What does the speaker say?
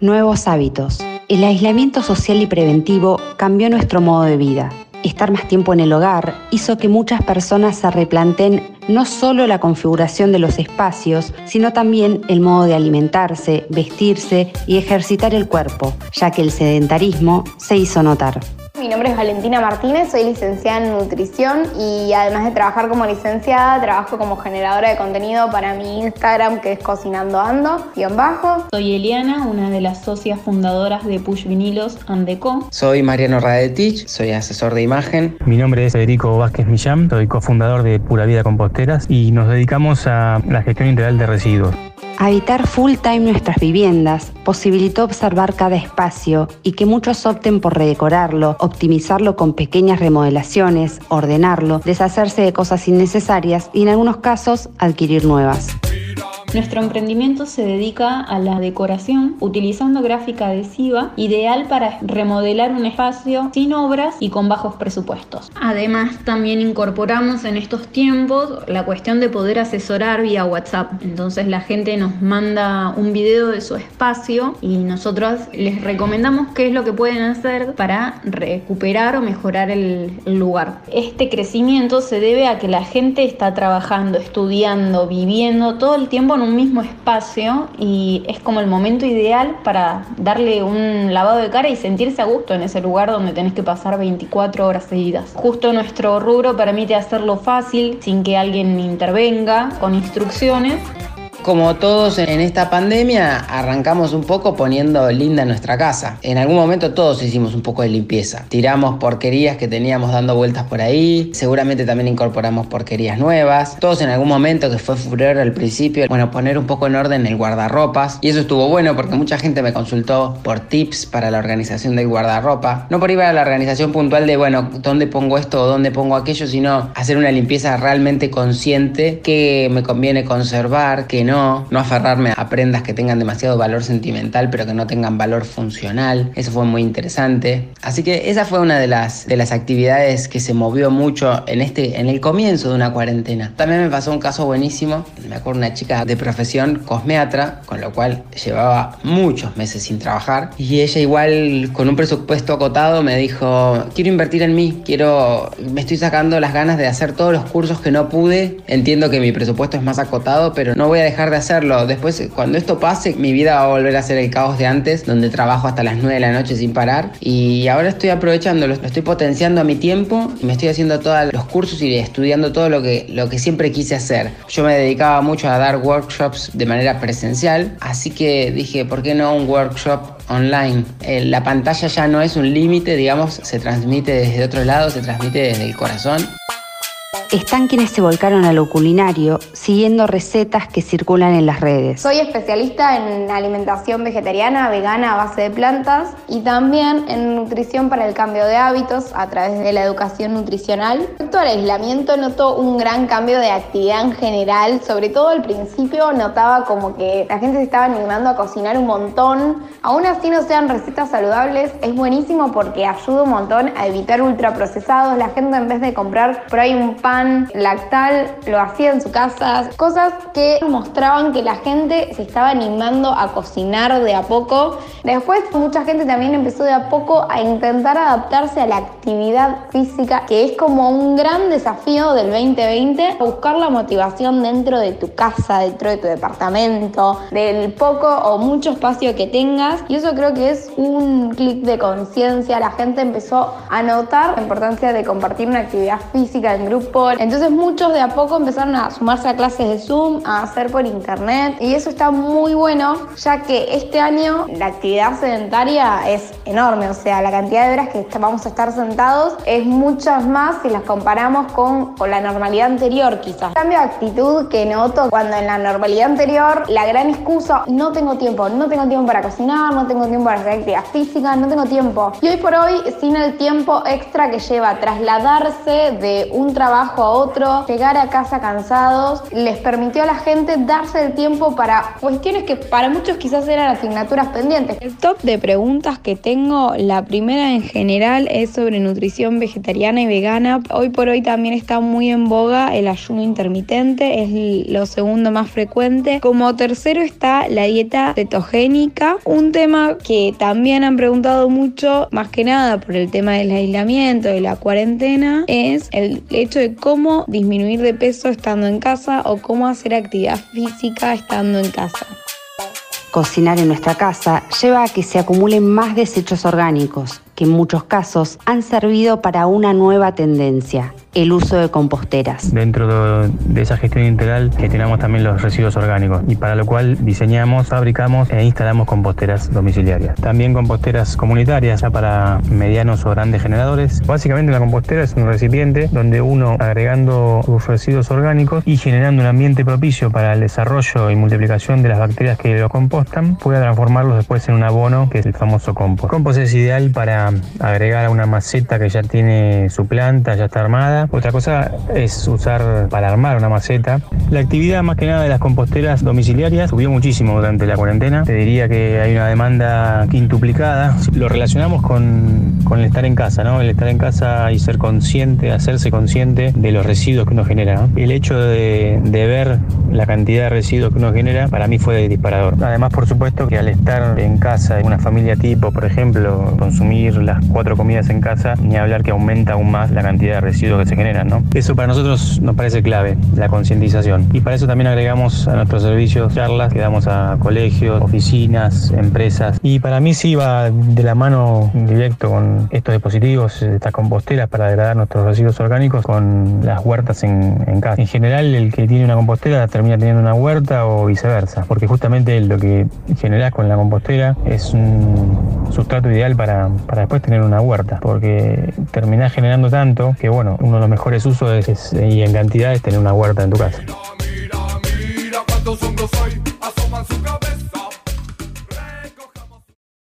Nuevos hábitos. El aislamiento social y preventivo cambió nuestro modo de vida. Estar más tiempo en el hogar hizo que muchas personas se replanteen no solo la configuración de los espacios, sino también el modo de alimentarse, vestirse y ejercitar el cuerpo, ya que el sedentarismo se hizo notar. Mi nombre es Valentina Martínez, soy licenciada en nutrición y además de trabajar como licenciada, trabajo como generadora de contenido para mi Instagram que es cocinando ando, guion bajo. Soy Eliana, una de las socias fundadoras de Push Vinilos Andeco. Soy Mariano Radetich, soy asesor de imagen. Mi nombre es Federico Vázquez Millán, soy cofundador de Pura Vida Composteras y nos dedicamos a la gestión integral de residuos. Habitar full time nuestras viviendas posibilitó observar cada espacio y que muchos opten por redecorarlo, optimizarlo con pequeñas remodelaciones, ordenarlo, deshacerse de cosas innecesarias y en algunos casos adquirir nuevas. Nuestro emprendimiento se dedica a la decoración utilizando gráfica adhesiva, ideal para remodelar un espacio sin obras y con bajos presupuestos. Además, también incorporamos en estos tiempos la cuestión de poder asesorar vía WhatsApp. Entonces la gente nos manda un video de su espacio y nosotros les recomendamos qué es lo que pueden hacer para recuperar o mejorar el lugar. Este crecimiento se debe a que la gente está trabajando, estudiando, viviendo todo el tiempo un mismo espacio y es como el momento ideal para darle un lavado de cara y sentirse a gusto en ese lugar donde tenés que pasar 24 horas seguidas. Justo nuestro rubro permite hacerlo fácil, sin que alguien intervenga, con instrucciones como todos en esta pandemia, arrancamos un poco poniendo linda nuestra casa. En algún momento todos hicimos un poco de limpieza. Tiramos porquerías que teníamos dando vueltas por ahí. Seguramente también incorporamos porquerías nuevas. Todos en algún momento que fue furor al principio, bueno, poner un poco en orden el guardarropas. Y eso estuvo bueno porque mucha gente me consultó por tips para la organización del guardarropa. No por ir a la organización puntual de, bueno, dónde pongo esto o dónde pongo aquello, sino hacer una limpieza realmente consciente que me conviene conservar, que no aferrarme a prendas que tengan demasiado valor sentimental pero que no tengan valor funcional. Eso fue muy interesante. Así que esa fue una de las, de las actividades que se movió mucho en, este, en el comienzo de una cuarentena. También me pasó un caso buenísimo. Me acuerdo una chica de profesión cosmeatra, con lo cual llevaba muchos meses sin trabajar. Y ella igual con un presupuesto acotado me dijo, quiero invertir en mí, quiero, me estoy sacando las ganas de hacer todos los cursos que no pude. Entiendo que mi presupuesto es más acotado, pero no voy a dejar de hacerlo. Después, cuando esto pase, mi vida va a volver a ser el caos de antes, donde trabajo hasta las 9 de la noche sin parar. Y ahora estoy aprovechando, lo estoy potenciando a mi tiempo y me estoy haciendo todos los cursos y estudiando todo lo que, lo que siempre quise hacer. Yo me dedicaba mucho a dar workshops de manera presencial, así que dije, ¿por qué no un workshop online? Eh, la pantalla ya no es un límite, digamos, se transmite desde otro lado, se transmite desde el corazón están quienes se volcaron a lo culinario siguiendo recetas que circulan en las redes. Soy especialista en alimentación vegetariana, vegana a base de plantas y también en nutrición para el cambio de hábitos a través de la educación nutricional. Respecto al aislamiento noto un gran cambio de actividad en general, sobre todo al principio notaba como que la gente se estaba animando a cocinar un montón. Aún así no sean recetas saludables, es buenísimo porque ayuda un montón a evitar ultraprocesados. La gente en vez de comprar por ahí un pan lactal, lo hacía en su casa, cosas que mostraban que la gente se estaba animando a cocinar de a poco. Después mucha gente también empezó de a poco a intentar adaptarse a la actividad física, que es como un gran desafío del 2020, buscar la motivación dentro de tu casa, dentro de tu departamento, del poco o mucho espacio que tengas. Y eso creo que es un clic de conciencia. La gente empezó a notar la importancia de compartir una actividad física en grupo, entonces muchos de a poco empezaron a sumarse a clases de Zoom, a hacer por internet y eso está muy bueno ya que este año la actividad sedentaria es enorme, o sea, la cantidad de horas que vamos a estar sentados es muchas más si las comparamos con, con la normalidad anterior quizás. Cambio de actitud que noto cuando en la normalidad anterior la gran excusa, no tengo tiempo, no tengo tiempo para cocinar, no tengo tiempo para hacer actividad física, no tengo tiempo. Y hoy por hoy, sin el tiempo extra que lleva trasladarse de un trabajo a otro, llegar a casa cansados, les permitió a la gente darse el tiempo para cuestiones que para muchos quizás eran asignaturas pendientes. El top de preguntas que tengo, la primera en general es sobre nutrición vegetariana y vegana. Hoy por hoy también está muy en boga el ayuno intermitente, es lo segundo más frecuente. Como tercero está la dieta cetogénica, un tema que también han preguntado mucho, más que nada por el tema del aislamiento, y la cuarentena, es el hecho de cómo disminuir de peso estando en casa o cómo hacer actividad física estando en casa. Cocinar en nuestra casa lleva a que se acumulen más desechos orgánicos, que en muchos casos han servido para una nueva tendencia, el uso de composteras. Dentro de, esa gestión integral gestionamos también los residuos orgánicos y para lo cual diseñamos, fabricamos e instalamos composteras domiciliarias. También composteras comunitarias ya para medianos o grandes generadores. Básicamente una compostera es un recipiente donde uno agregando sus residuos orgánicos y generando un ambiente propicio para el desarrollo y multiplicación de las bacterias que lo compostan, puede transformarlos después en un abono que es el famoso compost. compost es ideal para agregar a una maceta que ya tiene su planta, ya está armada otra cosa es usar para armar una maceta. La actividad más que nada de las composteras domiciliarias subió muchísimo durante la cuarentena. Te diría que hay una demanda quintuplicada. Lo relacionamos con, el estar en casa, ¿no? El estar en casa y ser consciente, hacerse consciente de los residuos que uno genera. El hecho de, de ver la cantidad de residuos que uno genera para mí fue disparador. Además, por supuesto que al estar en casa, en una familia tipo, por ejemplo, consumir las cuatro comidas en casa, ni hablar que aumenta aún más la cantidad de residuos que se generan. ¿no? Eso para nosotros nos parece clave, la concientización. Y para eso también agregamos a nuestros servicios charlas que damos a colegios, oficinas, empresas. Y para mí sí va de la mano directo con estos dispositivos, estas composteras para degradar nuestros residuos orgánicos con las huertas en, en casa. En general, el que tiene una compostera termina teniendo una huerta o viceversa, porque justamente lo que generás con la compostera es un sustrato ideal para, para después tener una huerta, porque terminás generando tanto que bueno, uno de los mejores usos es, y en cantidad es tener una huerta en tu casa.